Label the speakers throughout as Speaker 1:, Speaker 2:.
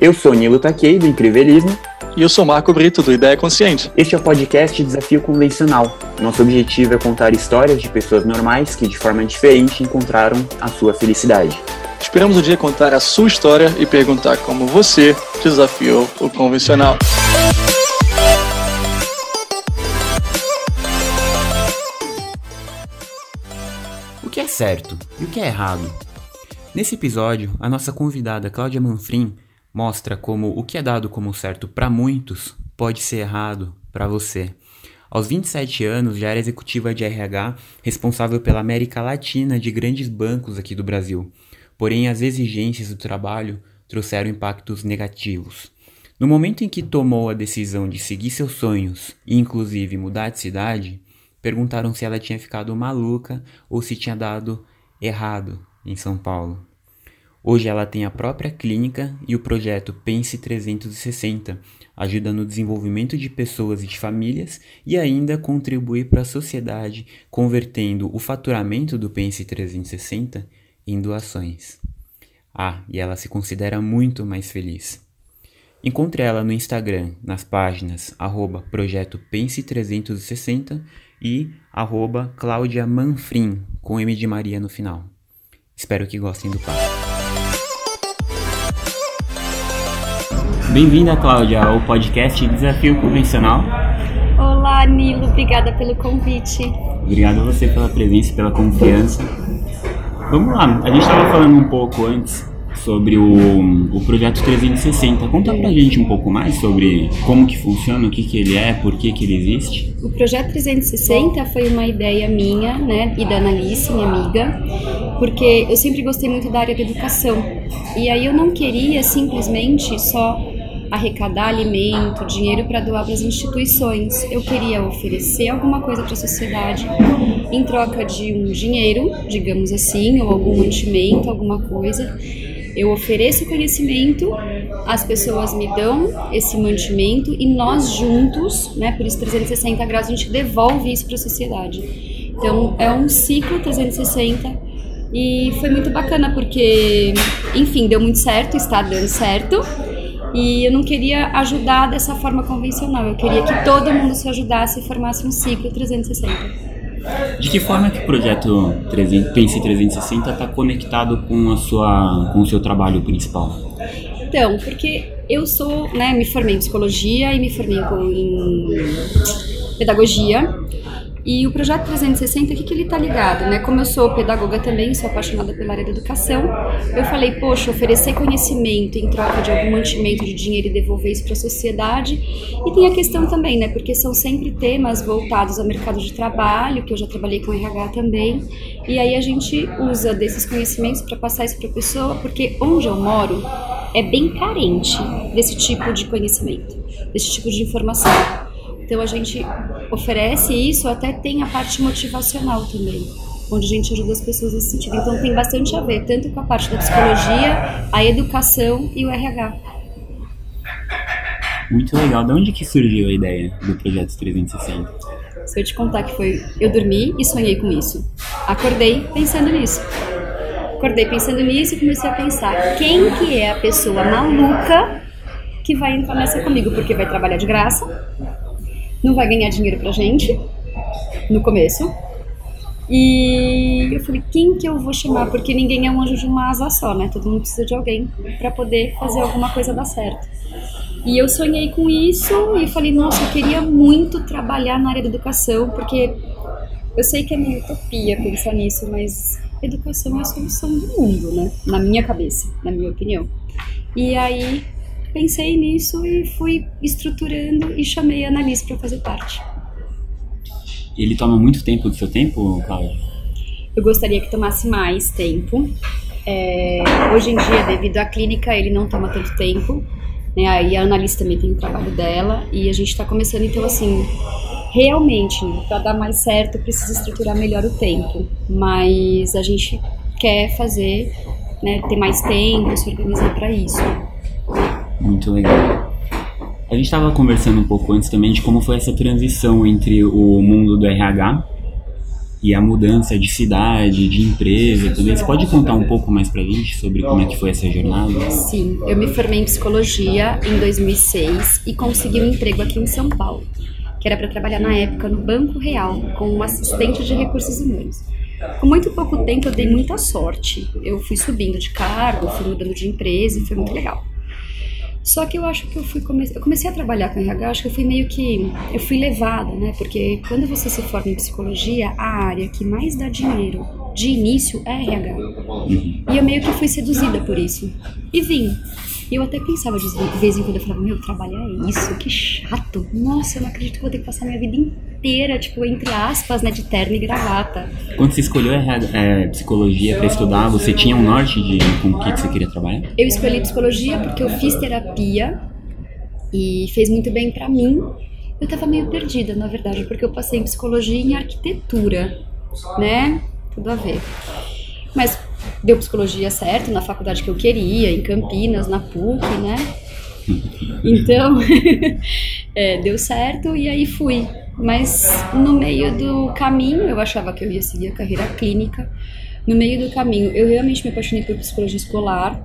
Speaker 1: Eu sou Nilo Takei, do Incrívelismo.
Speaker 2: E eu sou Marco Brito, do Ideia Consciente.
Speaker 1: Este é o podcast Desafio Convencional. Nosso objetivo é contar histórias de pessoas normais que, de forma diferente, encontraram a sua felicidade.
Speaker 2: Esperamos um dia contar a sua história e perguntar como você desafiou o convencional.
Speaker 1: O que é certo e o que é errado? Nesse episódio, a nossa convidada Cláudia Manfrim mostra como o que é dado como certo para muitos pode ser errado para você. Aos 27 anos, já era executiva de RH, responsável pela América Latina de grandes bancos aqui do Brasil. Porém, as exigências do trabalho trouxeram impactos negativos. No momento em que tomou a decisão de seguir seus sonhos e, inclusive, mudar de cidade, perguntaram se ela tinha ficado maluca ou se tinha dado errado em São Paulo. Hoje ela tem a própria clínica e o projeto Pense 360 ajuda no desenvolvimento de pessoas e de famílias e ainda contribui para a sociedade, convertendo o faturamento do Pense 360 em doações. Ah, e ela se considera muito mais feliz. Encontre ela no Instagram, nas páginas arroba projeto Pense 360 e arroba Cláudia Manfrim, com M de Maria no final. Espero que gostem do papo. Bem-vinda, Cláudia, ao podcast Desafio Convencional.
Speaker 3: Olá, Nilo, obrigada pelo convite.
Speaker 1: Obrigado a você pela presença e pela confiança. Vamos lá, a gente estava falando um pouco antes sobre o, o projeto 360. Conta pra gente um pouco mais sobre como que funciona, o que que ele é, por que que ele existe.
Speaker 3: O projeto 360 foi uma ideia minha, né, e da Analice, minha amiga, porque eu sempre gostei muito da área da educação. E aí eu não queria simplesmente só arrecadar alimento, dinheiro para doar para as instituições. Eu queria oferecer alguma coisa para a sociedade em troca de um dinheiro, digamos assim, ou algum mantimento, alguma coisa. Eu ofereço conhecimento, as pessoas me dão esse mantimento e nós juntos, né, por isso 360 graus, a gente devolve isso para a sociedade. Então é um ciclo 360 e foi muito bacana porque, enfim, deu muito certo, está dando certo. E eu não queria ajudar dessa forma convencional, eu queria que todo mundo se ajudasse e formasse um ciclo 360.
Speaker 1: De que forma que o projeto 300, Pense 360 está conectado com, a sua, com o seu trabalho principal?
Speaker 3: Então, porque eu sou, né, me formei em psicologia e me formei em pedagogia e o projeto 360, o que, que ele está ligado? Né? Como eu sou pedagoga também, sou apaixonada pela área da educação, eu falei, poxa, oferecer conhecimento em troca de algum mantimento de dinheiro e devolver isso para a sociedade. E tem a questão também, né? Porque são sempre temas voltados ao mercado de trabalho, que eu já trabalhei com RH também. E aí a gente usa desses conhecimentos para passar isso para a pessoa, porque onde eu moro é bem carente desse tipo de conhecimento, desse tipo de informação. Então a gente oferece isso, até tem a parte motivacional também, onde a gente ajuda as pessoas nesse sentido. Então tem bastante a ver, tanto com a parte da psicologia, a educação e o RH.
Speaker 1: Muito legal. De onde que surgiu a ideia do projeto 360?
Speaker 3: Se eu te contar que foi, eu dormi e sonhei com isso. Acordei pensando nisso. Acordei pensando nisso e comecei a pensar quem que é a pessoa maluca que vai entrar nessa comigo, porque vai trabalhar de graça, não vai ganhar dinheiro pra gente no começo. E eu falei, quem que eu vou chamar? Porque ninguém é um anjo de uma asa só, né? Todo mundo precisa de alguém para poder fazer alguma coisa dar certo. E eu sonhei com isso e falei, nossa, eu queria muito trabalhar na área da educação, porque eu sei que é minha utopia pensar nisso, mas educação é a solução do mundo, né? Na minha cabeça, na minha opinião. E aí pensei nisso e fui estruturando e chamei a Annalise para fazer parte.
Speaker 1: Ele toma muito tempo do seu tempo, Cláudia?
Speaker 3: Eu gostaria que tomasse mais tempo. É, hoje em dia, devido à clínica, ele não toma tanto tempo. Né? Aí a Annalise também tem o trabalho dela e a gente está começando, então, assim, realmente, para dar mais certo, precisa estruturar melhor o tempo. Mas a gente quer fazer, né, ter mais tempo, se organizar para isso.
Speaker 1: Muito legal. A gente estava conversando um pouco antes também de como foi essa transição entre o mundo do RH e a mudança de cidade, de empresa também. Você pode contar um pouco mais pra gente sobre como é que foi essa jornada?
Speaker 3: Sim, eu me formei em psicologia em 2006 e consegui um emprego aqui em São Paulo, que era para trabalhar na época no Banco Real como assistente de recursos humanos. Com muito pouco tempo eu dei muita sorte. Eu fui subindo de cargo, fui mudando de empresa e foi muito legal. Só que eu acho que eu fui comecei, eu comecei a trabalhar com RH, acho que eu fui meio que eu fui levada, né? Porque quando você se forma em psicologia, a área que mais dá dinheiro de início é RH. E eu meio que fui seduzida por isso. E vim. E eu até pensava de vez em quando, eu falava, meu, trabalhar é isso, que chato. Nossa, eu não acredito que vou ter que passar minha vida inteira, tipo, entre aspas, né, de terno e gravata.
Speaker 1: Quando você escolheu é, psicologia para estudar, você tinha um norte de com o que, que você queria trabalhar?
Speaker 3: Eu escolhi psicologia porque eu fiz terapia e fez muito bem para mim. Eu tava meio perdida, na verdade, porque eu passei em psicologia e em arquitetura, né? Tudo a ver. Mas deu psicologia certo na faculdade que eu queria, em Campinas, na PUC, né? Então, é, deu certo e aí fui. Mas no meio do caminho, eu achava que eu ia seguir a carreira clínica. No meio do caminho, eu realmente me apaixonei por psicologia escolar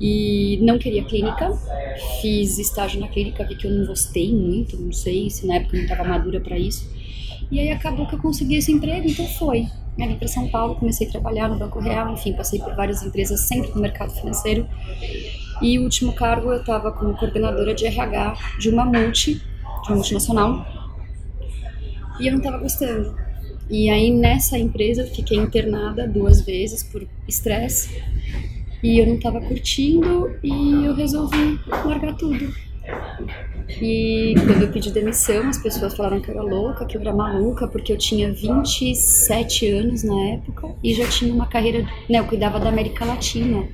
Speaker 3: e não queria clínica. Fiz estágio na clínica, vi que eu não gostei muito, não sei se na época eu não estava madura para isso. E aí acabou que eu consegui esse emprego, então foi. Eu vim para São Paulo, comecei a trabalhar no Banco Real, enfim, passei por várias empresas, sempre no mercado financeiro. E o último cargo eu estava como coordenadora de RH de uma multi, de uma multinacional. E eu não estava gostando. E aí nessa empresa eu fiquei internada duas vezes por estresse. E eu não estava curtindo e eu resolvi largar tudo. E quando eu pedi demissão, as pessoas falaram que eu era louca, que eu era maluca, porque eu tinha 27 anos na época e já tinha uma carreira, né, eu cuidava da América Latina.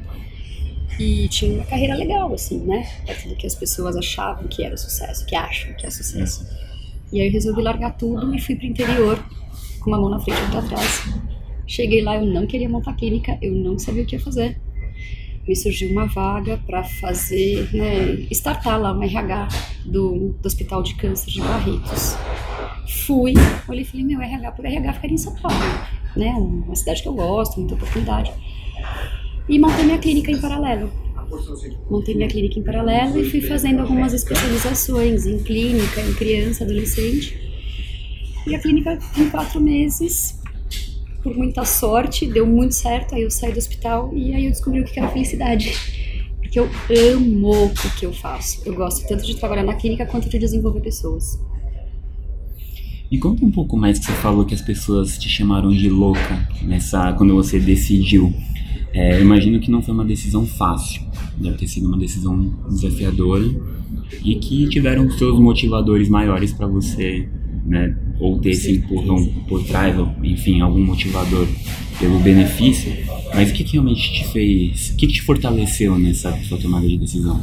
Speaker 3: E tinha uma carreira legal, assim, né? Perto do que as pessoas achavam que era sucesso, que acham que é sucesso. E aí eu resolvi largar tudo e fui pro interior, com uma mão na frente e outra atrás. Cheguei lá, eu não queria montar clínica, eu não sabia o que ia fazer me surgiu uma vaga para fazer, né, startar lá um RH do, do Hospital de Câncer de Barretos. Fui, olhei e falei, meu, RH por RH ficaria em São Paulo, né, uma cidade que eu gosto, muita oportunidade. E montei minha clínica em paralelo. Montei minha clínica em paralelo e fui fazendo algumas especializações em clínica, em criança, adolescente. E a clínica, em quatro meses, por muita sorte, deu muito certo. Aí eu saí do hospital e aí eu descobri o que era felicidade. Porque eu amo o que eu faço. Eu gosto tanto de trabalhar na clínica quanto de desenvolver pessoas.
Speaker 1: Me conta um pouco mais que você falou que as pessoas te chamaram de louca nessa quando você decidiu. É, imagino que não foi uma decisão fácil, deve ter sido uma decisão desafiadora e que tiveram seus motivadores maiores para você né, ou ter esse empurrão por trás, ou enfim, algum motivador pelo benefício, mas o que, que realmente te fez, o que, que te fortaleceu nessa sua tomada de decisão?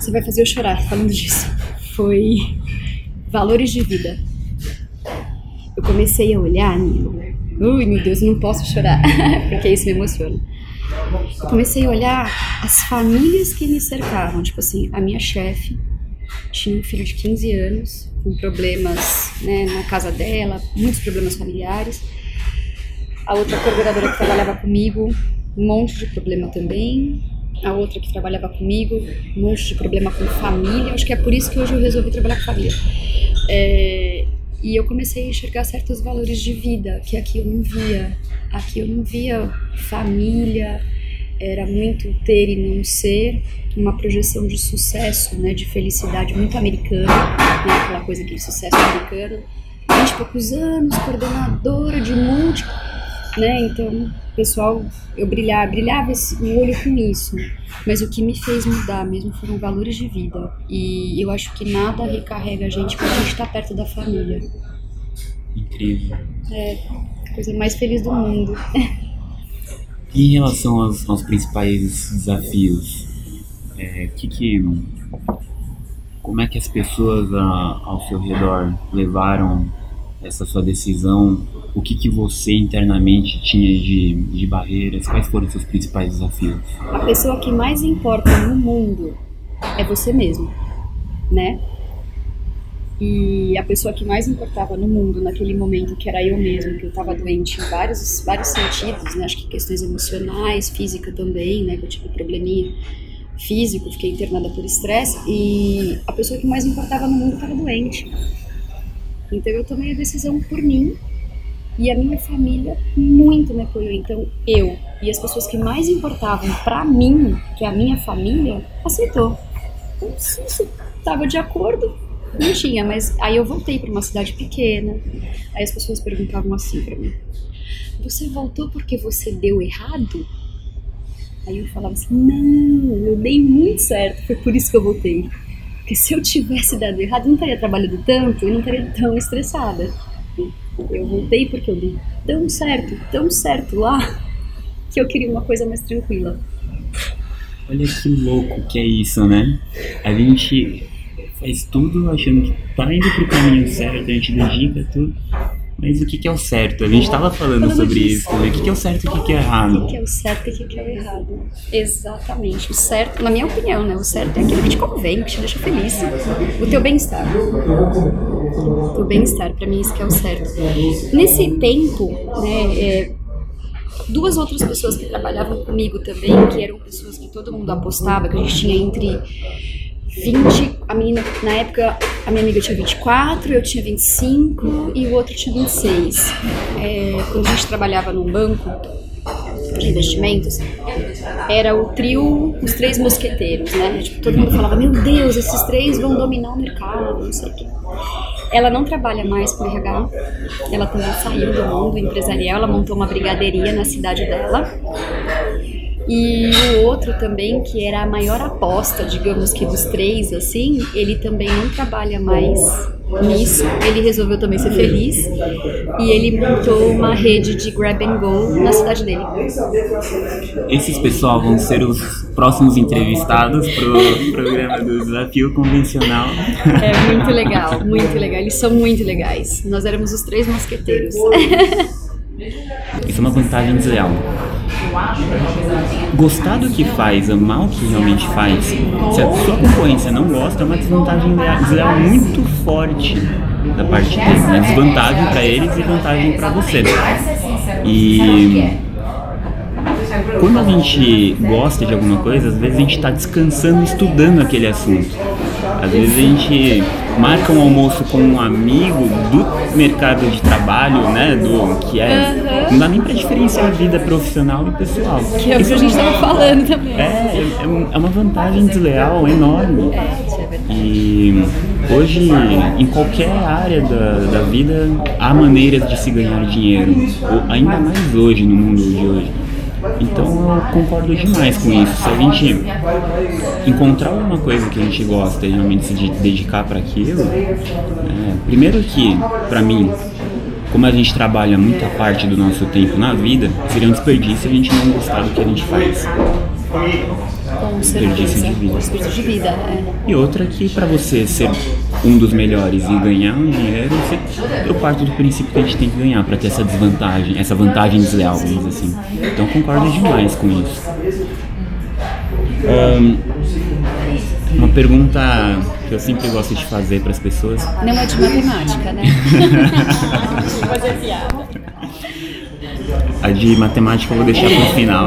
Speaker 3: Você vai fazer eu chorar falando disso. Foi valores de vida. Eu comecei a olhar, ui meu Deus, não posso chorar, porque isso me emociona. Eu comecei a olhar as famílias que me cercavam, tipo assim, a minha chefe tinha um filho de 15 anos, com problemas né, na casa dela, muitos problemas familiares. A outra coordenadora que trabalhava comigo, um monte de problema também. A outra que trabalhava comigo, um monte de problema com família. Acho que é por isso que hoje eu resolvi trabalhar com família. É, e eu comecei a enxergar certos valores de vida que aqui eu não via. Aqui eu não via família, era muito ter e não ser, uma projeção de sucesso, né, de felicidade muito americana, né, aquela coisa de sucesso americano. 20 e poucos anos, coordenadora de multi, né, então, pessoal, eu brilhava, brilhava o olho com isso, mas o que me fez mudar mesmo foram valores de vida, e eu acho que nada recarrega a gente quando a gente está perto da família.
Speaker 1: Incrível.
Speaker 3: É, a coisa mais feliz do mundo.
Speaker 1: E em relação aos, aos principais desafios, é, que que, como é que as pessoas a, ao seu redor levaram essa sua decisão? O que, que você internamente tinha de, de barreiras? Quais foram os seus principais desafios?
Speaker 3: A pessoa que mais importa no mundo é você mesmo, né? E a pessoa que mais importava no mundo naquele momento, que era eu mesmo, que eu estava doente em vários, vários sentidos, né? Acho que questões emocionais, física também, né? Que eu tive probleminha físico, fiquei internada por estresse. E a pessoa que mais importava no mundo estava doente. Então eu tomei a decisão por mim e a minha família muito me apoiou. Então eu e as pessoas que mais importavam para mim, que é a minha família, aceitou. Então se isso estava de acordo, não tinha, mas aí eu voltei para uma cidade pequena. Aí as pessoas perguntavam assim para mim: Você voltou porque você deu errado? Aí eu falava assim: Não, eu dei muito certo, foi por isso que eu voltei. Porque se eu tivesse dado errado, eu não estaria trabalhando tanto e não estaria tão estressada. Eu voltei porque eu dei tão certo, tão certo lá, que eu queria uma coisa mais tranquila.
Speaker 1: Olha que louco que é isso, né? A gente faz tudo achando que tá indo pro caminho certo, a gente dedica tudo. Mas o que, que é o certo? A gente estava falando, falando sobre isso. Né? O que, que é o certo e o que, que é errado?
Speaker 3: O que é o certo e o que é o errado? Exatamente. O certo, na minha opinião, né? O certo é aquilo que te convém, que te deixa feliz. O teu bem-estar. O teu bem-estar, para mim, isso que é o certo. Nesse tempo, né? É, duas outras pessoas que trabalhavam comigo também, que eram pessoas que todo mundo apostava, que a gente tinha entre 20, a menina, na época, a minha amiga tinha 24, eu tinha 25 e o outro tinha 26. É, quando a gente trabalhava num banco de investimentos, era o trio, os três mosqueteiros, né? Tipo, todo mundo falava, meu Deus, esses três vão dominar o mercado, não sei o quê. Ela não trabalha mais com RH, ela também saiu do mundo empresarial, ela montou uma brigadeiria na cidade dela e o outro também, que era a maior aposta, digamos que dos três, assim, ele também não trabalha mais nisso. Ele resolveu também ser feliz e ele montou uma rede de grab and go na cidade dele.
Speaker 1: Esses pessoal vão ser os próximos entrevistados pro programa do Desafio Convencional.
Speaker 3: É muito legal, muito legal. Eles são muito legais. Nós éramos os três mosqueteiros.
Speaker 1: Isso é uma vantagem desleal. Gostar do que faz, amar o que realmente faz, se a sua concorrência não gosta, é uma desvantagem desleal muito forte da parte deles. Né? Desvantagem para eles e vantagem para você. E quando a gente gosta de alguma coisa, às vezes a gente está descansando estudando aquele assunto. Às vezes a gente marca um almoço com um amigo do mercado de trabalho, né? Do que é. Uhum. Não dá nem pra diferenciar a vida profissional e pessoal.
Speaker 3: Que é o que a gente estava falando também.
Speaker 1: É, é, é, uma vantagem desleal enorme. É, é. E hoje, em qualquer área da, da vida, há maneiras de se ganhar dinheiro. Ainda mais hoje, no mundo de hoje. Então eu concordo demais com isso. Se a gente encontrar alguma coisa que a gente gosta e realmente se dedicar para aquilo, é, primeiro que, para mim, como a gente trabalha muita parte do nosso tempo na vida, seria um desperdício a gente não gostar do que a gente faz.
Speaker 3: Com desperdício de vida. Desperdício de vida, é.
Speaker 1: E outra que para você ser um dos melhores e ganhar um dinheiro, você, eu parto do princípio que a gente tem que ganhar para ter essa desvantagem, essa vantagem desleal, vamos dizer assim. Então concordo demais com isso. Um, uma pergunta que eu sempre gosto de fazer para as pessoas.
Speaker 3: Não é de matemática, né?
Speaker 1: A de matemática eu vou deixar para o final.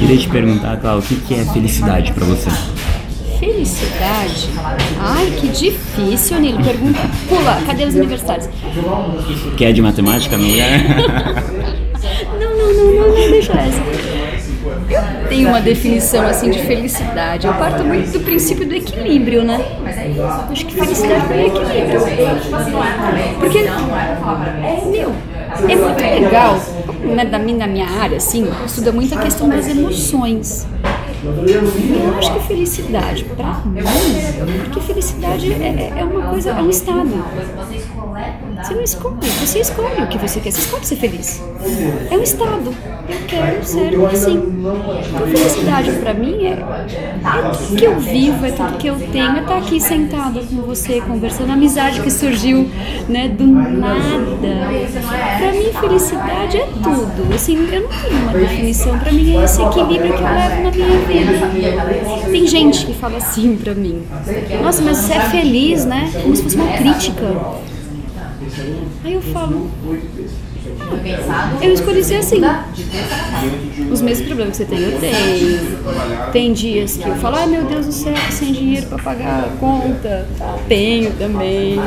Speaker 1: Queria te perguntar, Cláudio, o que é felicidade para você?
Speaker 3: Felicidade? Ai, que difícil, Nilo. Pergunta. Pula, cadê os universitários?
Speaker 1: Quer de matemática, não é?
Speaker 3: não, não, não, não, não, deixa essa. Eu tenho uma definição assim de felicidade. Eu parto muito do princípio do equilíbrio, né? Acho que felicidade é equilíbrio. Porque, meu, é muito legal, né, da minha, minha área, assim, estuda muito a questão das emoções. Eu acho que felicidade, pra mim, porque felicidade é, é uma coisa, é um estado. Você não escolhe, você escolhe o que você quer, você escolhe ser feliz. É um estado. Eu quero ser assim. Então, felicidade para mim é, é tudo que eu vivo, é tudo que eu tenho, é estar aqui sentado com você, conversando, a amizade que surgiu né, do nada. Para mim, felicidade é tudo. Assim, eu não tenho uma definição. Para mim, é esse equilíbrio que eu levo na minha vida. Tem gente que fala assim pra mim: Nossa, mas você é feliz, né? Como se fosse uma crítica. Aí eu falo: eu escolhi ser assim. Os mesmos problemas que você tem, eu tenho. Tem dias que eu falo, ai meu Deus do céu, sem dinheiro para pagar a conta. Tenho também.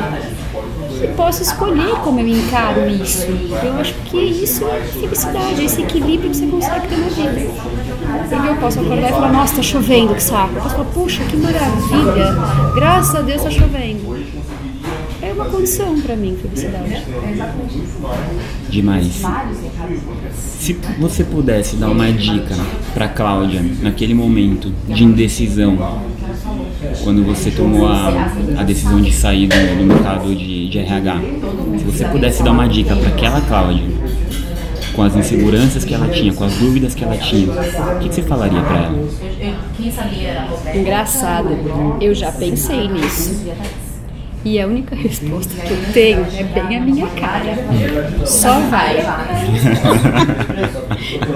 Speaker 3: E posso escolher como eu encaro isso. Eu acho que isso é felicidade, é esse equilíbrio que você consegue ter na vida. Porque eu posso acordar e falar, nossa, tá chovendo, que saco. Eu posso falar, puxa, que maravilha, graças a Deus tá chovendo é uma condição para mim, felicidade.
Speaker 1: Demais. Se você pudesse dar uma dica para Cláudia naquele momento de indecisão, quando você tomou a, a decisão de sair do, do mercado de, de, RH, se você pudesse dar uma dica para aquela Cláudia, com as inseguranças que ela tinha, com as dúvidas que ela tinha, o que, que você falaria para ela?
Speaker 3: Engraçado, eu já pensei nisso. E a única resposta que eu tenho é bem a minha cara. Só vai.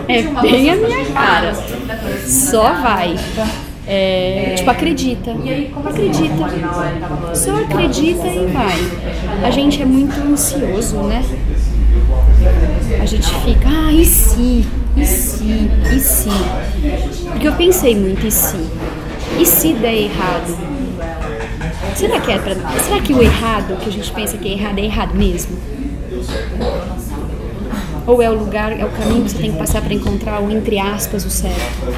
Speaker 3: é bem a minha cara. Só vai. É, tipo, acredita. Acredita. Só acredita e vai. A gente é muito ansioso, né? A gente fica, ah, e se? E se? E se? Porque eu pensei muito, e se? E se der errado? Será que é pra, Será que o errado, que a gente pensa que é errado, é errado mesmo? Ou é o lugar, é o caminho que você tem que passar para encontrar o entre aspas o certo?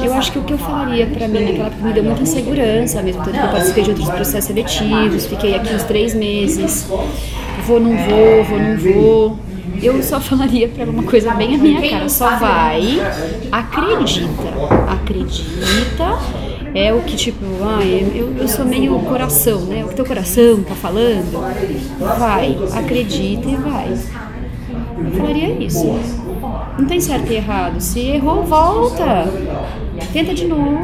Speaker 3: Eu acho que o que eu falaria para mim naquela época me deu muita insegurança, mesmo tanto que eu participei de outros processos seletivos, fiquei aqui uns três meses, vou, não vou, vou, não vou. Eu só falaria para uma coisa bem a minha cara, só vai, acredita, acredita é o que tipo, ah, eu, eu sou meio coração, né? O que teu coração tá falando, vai, acredita e vai. Eu falaria isso. Não tem certo e errado. Se errou, volta. Tenta de novo.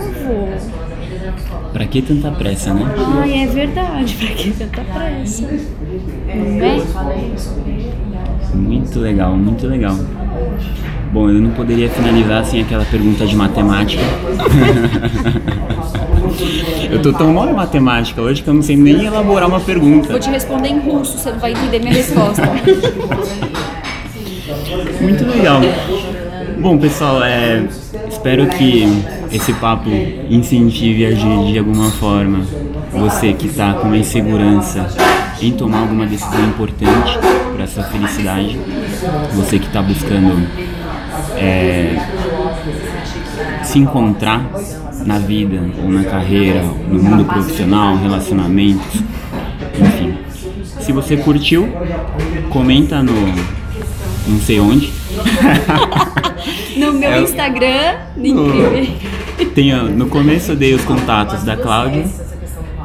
Speaker 1: Pra que tanta pressa, né?
Speaker 3: Ai, é verdade. Pra que tanta pressa? Não é?
Speaker 1: Muito legal, muito legal. Bom, eu não poderia finalizar sem aquela pergunta de matemática. eu tô tão mal em matemática hoje que eu não sei nem elaborar uma pergunta.
Speaker 3: Vou te responder em russo, você não vai entender minha resposta.
Speaker 1: Muito legal. Bom, pessoal, é, espero que esse papo incentive a agir de alguma forma você que está com uma insegurança em tomar alguma decisão importante para sua felicidade, você que está buscando é, se encontrar na vida ou na carreira, no mundo profissional, relacionamentos, enfim. Se você curtiu, comenta no não sei onde.
Speaker 3: no meu é, Instagram, no,
Speaker 1: tem, no começo eu dei os contatos da Cláudia,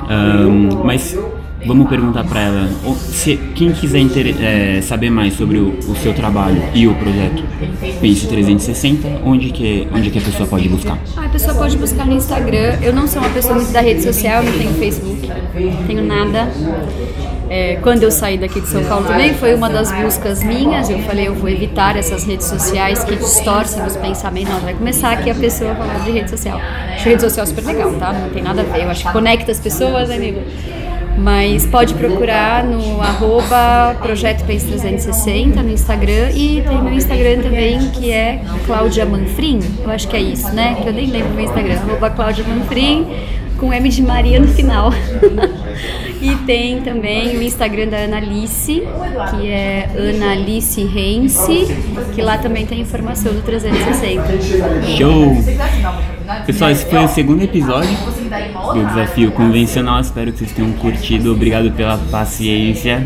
Speaker 1: um, mas Vamos perguntar para ela, se quem quiser é, saber mais sobre o, o, seu trabalho e o projeto Pense 360, onde que, onde que a pessoa pode buscar?
Speaker 3: Ah, a pessoa pode buscar no Instagram. Eu não sou uma pessoa muito da rede social, não tenho Facebook, não tenho nada. É, quando eu saí daqui de São Paulo também, foi uma das buscas minhas. Eu falei, eu vou evitar essas redes sociais que distorcem os pensamentos. Não, vai começar aqui a pessoa a falar de rede social. Acho rede social super legal, tá? Não tem nada a ver. Eu acho que conecta as pessoas, né, amigo? Mas pode procurar no arroba Projeto País 360 no Instagram e tem meu Instagram também que é Cláudia Manfrim, eu acho que é isso, né? Que eu nem lembro meu Instagram, arroba Cláudia Manfrim com M de Maria no final. e tem também o Instagram da Analice, que é Analice Rense, que lá também tem informação do 360.
Speaker 1: Show! Pessoal, esse foi o segundo episódio do Desafio Convencional. Espero que vocês tenham curtido. Obrigado pela paciência.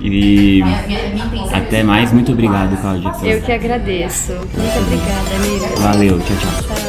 Speaker 1: E até mais. Muito obrigado, Cláudia.
Speaker 3: Eu que agradeço. Muito obrigada, amiga.
Speaker 1: Valeu. Tchau, tchau.